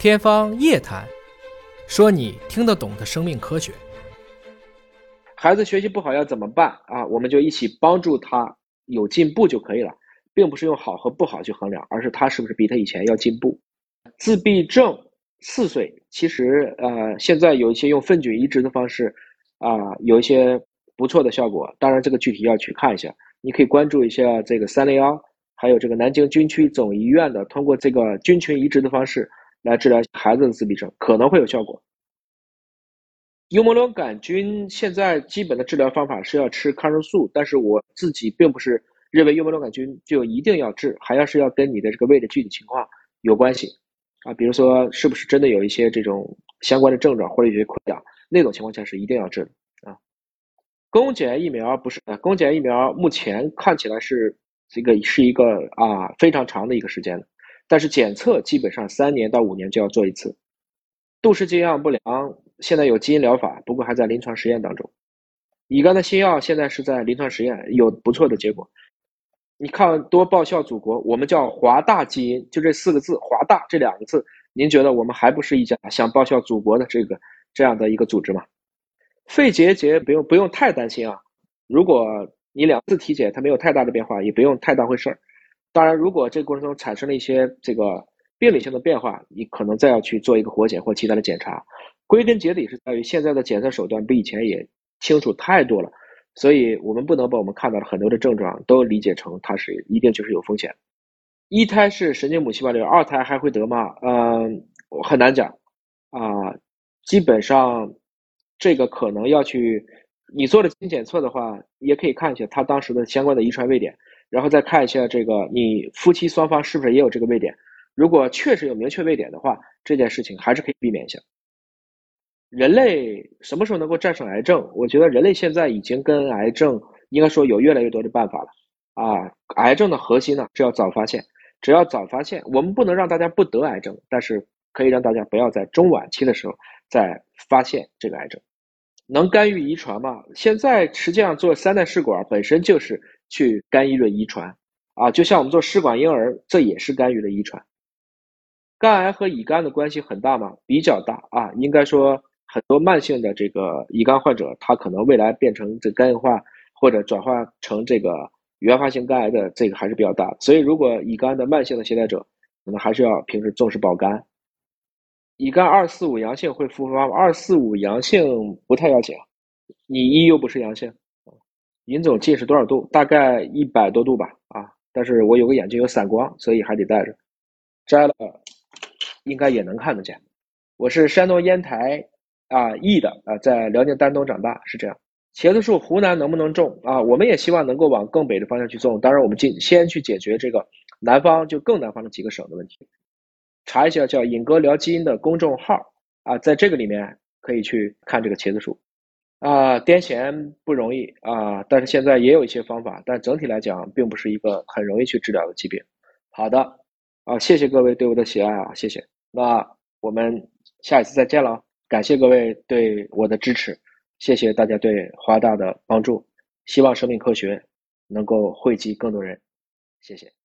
天方夜谭，说你听得懂的生命科学。孩子学习不好要怎么办啊？我们就一起帮助他有进步就可以了，并不是用好和不好去衡量，而是他是不是比他以前要进步。自闭症四岁，其实呃，现在有一些用粪菌移植的方式啊，有一些不错的效果。当然，这个具体要去看一下。你可以关注一下这个三零幺，还有这个南京军区总医院的，通过这个菌群移植的方式。来治疗孩子的自闭症可能会有效果。幽门螺杆菌现在基本的治疗方法是要吃抗生素，但是我自己并不是认为幽门螺杆菌就一定要治，还要是要跟你的这个胃的具体情况有关系啊。比如说是不是真的有一些这种相关的症状或者有些溃疡，那种情况下是一定要治的啊。宫颈癌疫苗不是啊，宫颈癌疫苗目前看起来是这个是一个啊非常长的一个时间的。但是检测基本上三年到五年就要做一次。杜氏肌样不良现在有基因疗法，不过还在临床实验当中。乙肝的新药现在是在临床实验，有不错的结果。你看多报效祖国，我们叫华大基因，就这四个字，华大这两个字，您觉得我们还不是一家想报效祖国的这个这样的一个组织吗？肺结节不用不用太担心啊，如果你两次体检它没有太大的变化，也不用太当回事儿。当然，如果这个过程中产生了一些这个病理性的变化，你可能再要去做一个活检或其他的检查。归根结底是在于现在的检测手段比以前也清楚太多了，所以我们不能把我们看到的很多的症状都理解成它是一定就是有风险。一胎是神经母细胞瘤，二胎还会得吗？嗯，很难讲啊。基本上这个可能要去你做了基因检测的话，也可以看一下他当时的相关的遗传位点。然后再看一下这个，你夫妻双方是不是也有这个位点？如果确实有明确位点的话，这件事情还是可以避免一下。人类什么时候能够战胜癌症？我觉得人类现在已经跟癌症应该说有越来越多的办法了啊。癌症的核心呢是要早发现，只要早发现，我们不能让大家不得癌症，但是可以让大家不要在中晚期的时候再发现这个癌症。能干预遗传吗？现在实际上做三代试管本身就是。去干预了遗传，啊，就像我们做试管婴儿，这也是干预了遗传。肝癌和乙肝的关系很大吗？比较大啊，应该说很多慢性的这个乙肝患者，他可能未来变成这肝硬化或者转化成这个原发性肝癌的这个还是比较大。所以，如果乙肝的慢性的携带者，可能还是要平时重视保肝。乙肝二四五阳性会复发吗？二四五阳性不太要紧，你一又不是阳性。尹总近视多少度？大概一百多度吧。啊，但是我有个眼睛有散光，所以还得戴着。摘了，应该也能看得见。我是山东烟台啊义的啊，在辽宁丹东长大，是这样。茄子树湖南能不能种啊？我们也希望能够往更北的方向去种。当然，我们进先去解决这个南方就更南方的几个省的问题。查一下叫尹哥聊基因的公众号啊，在这个里面可以去看这个茄子树。啊，癫痫不容易啊，但是现在也有一些方法，但整体来讲，并不是一个很容易去治疗的疾病。好的，啊，谢谢各位对我的喜爱啊，谢谢。那我们下一次再见了，感谢各位对我的支持，谢谢大家对华大的帮助，希望生命科学能够惠及更多人，谢谢。